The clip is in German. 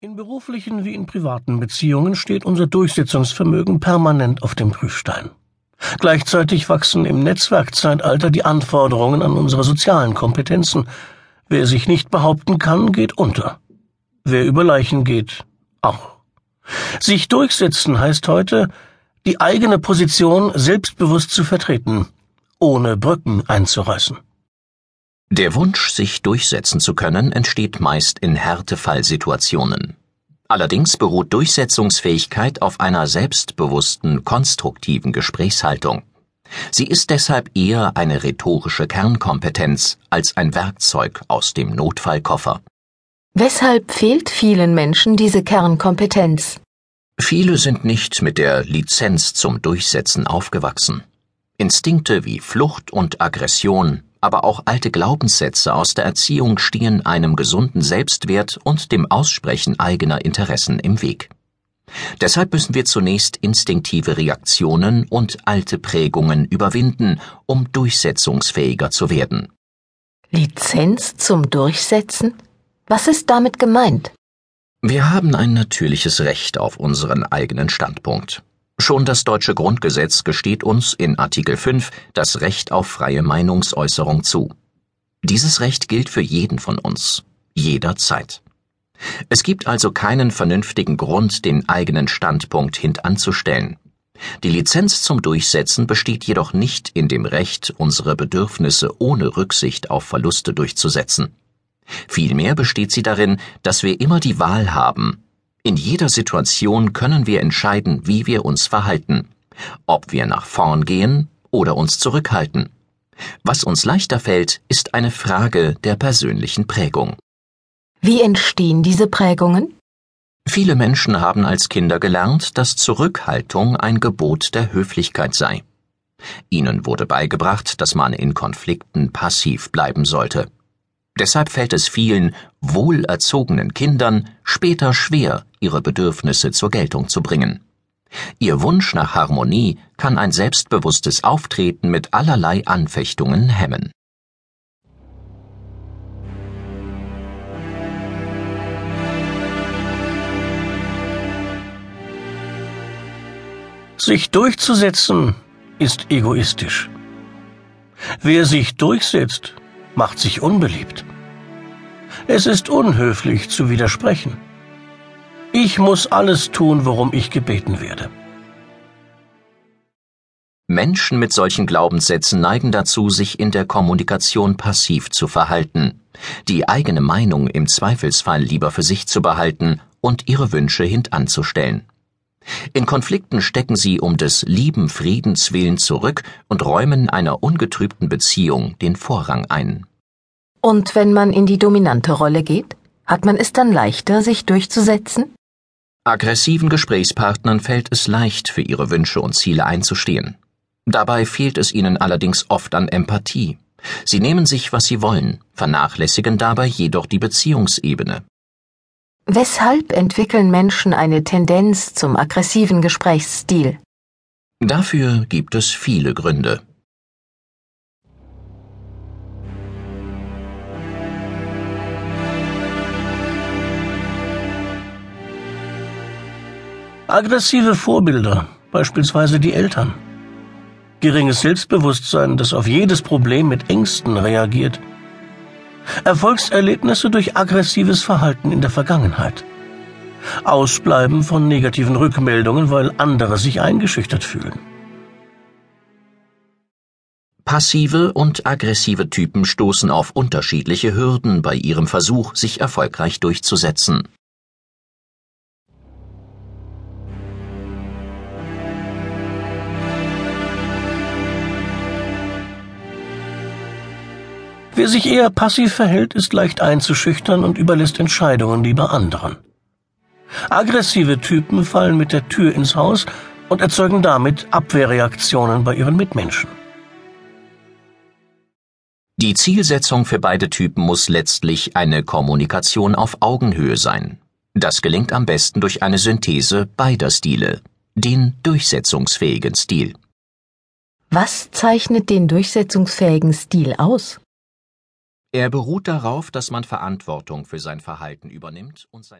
In beruflichen wie in privaten Beziehungen steht unser Durchsetzungsvermögen permanent auf dem Prüfstein. Gleichzeitig wachsen im Netzwerkzeitalter die Anforderungen an unsere sozialen Kompetenzen. Wer sich nicht behaupten kann, geht unter. Wer über Leichen geht, auch. Sich durchsetzen heißt heute, die eigene Position selbstbewusst zu vertreten, ohne Brücken einzureißen. Der Wunsch, sich durchsetzen zu können, entsteht meist in Härtefallsituationen. Allerdings beruht Durchsetzungsfähigkeit auf einer selbstbewussten, konstruktiven Gesprächshaltung. Sie ist deshalb eher eine rhetorische Kernkompetenz als ein Werkzeug aus dem Notfallkoffer. Weshalb fehlt vielen Menschen diese Kernkompetenz? Viele sind nicht mit der Lizenz zum Durchsetzen aufgewachsen. Instinkte wie Flucht und Aggression aber auch alte Glaubenssätze aus der Erziehung stehen einem gesunden Selbstwert und dem Aussprechen eigener Interessen im Weg. Deshalb müssen wir zunächst instinktive Reaktionen und alte Prägungen überwinden, um durchsetzungsfähiger zu werden. Lizenz zum Durchsetzen? Was ist damit gemeint? Wir haben ein natürliches Recht auf unseren eigenen Standpunkt. Schon das deutsche Grundgesetz gesteht uns in Artikel 5 das Recht auf freie Meinungsäußerung zu. Dieses Recht gilt für jeden von uns, jederzeit. Es gibt also keinen vernünftigen Grund, den eigenen Standpunkt hintanzustellen. Die Lizenz zum Durchsetzen besteht jedoch nicht in dem Recht, unsere Bedürfnisse ohne Rücksicht auf Verluste durchzusetzen. Vielmehr besteht sie darin, dass wir immer die Wahl haben, in jeder Situation können wir entscheiden, wie wir uns verhalten, ob wir nach vorn gehen oder uns zurückhalten. Was uns leichter fällt, ist eine Frage der persönlichen Prägung. Wie entstehen diese Prägungen? Viele Menschen haben als Kinder gelernt, dass Zurückhaltung ein Gebot der Höflichkeit sei. Ihnen wurde beigebracht, dass man in Konflikten passiv bleiben sollte. Deshalb fällt es vielen wohlerzogenen Kindern später schwer, ihre Bedürfnisse zur Geltung zu bringen. Ihr Wunsch nach Harmonie kann ein selbstbewusstes Auftreten mit allerlei Anfechtungen hemmen. Sich durchzusetzen ist egoistisch. Wer sich durchsetzt, macht sich unbeliebt. Es ist unhöflich zu widersprechen. Ich muss alles tun, worum ich gebeten werde. Menschen mit solchen Glaubenssätzen neigen dazu, sich in der Kommunikation passiv zu verhalten, die eigene Meinung im Zweifelsfall lieber für sich zu behalten und ihre Wünsche hintanzustellen. In Konflikten stecken sie um des lieben Friedens willen zurück und räumen einer ungetrübten Beziehung den Vorrang ein. Und wenn man in die dominante Rolle geht, hat man es dann leichter, sich durchzusetzen? Aggressiven Gesprächspartnern fällt es leicht, für ihre Wünsche und Ziele einzustehen. Dabei fehlt es ihnen allerdings oft an Empathie. Sie nehmen sich, was sie wollen, vernachlässigen dabei jedoch die Beziehungsebene. Weshalb entwickeln Menschen eine Tendenz zum aggressiven Gesprächsstil? Dafür gibt es viele Gründe. Aggressive Vorbilder, beispielsweise die Eltern. Geringes Selbstbewusstsein, das auf jedes Problem mit Ängsten reagiert. Erfolgserlebnisse durch aggressives Verhalten in der Vergangenheit. Ausbleiben von negativen Rückmeldungen, weil andere sich eingeschüchtert fühlen. Passive und aggressive Typen stoßen auf unterschiedliche Hürden bei ihrem Versuch, sich erfolgreich durchzusetzen. Wer sich eher passiv verhält, ist leicht einzuschüchtern und überlässt Entscheidungen lieber anderen. Aggressive Typen fallen mit der Tür ins Haus und erzeugen damit Abwehrreaktionen bei ihren Mitmenschen. Die Zielsetzung für beide Typen muss letztlich eine Kommunikation auf Augenhöhe sein. Das gelingt am besten durch eine Synthese beider Stile, den durchsetzungsfähigen Stil. Was zeichnet den durchsetzungsfähigen Stil aus? Er beruht darauf, dass man Verantwortung für sein Verhalten übernimmt und sein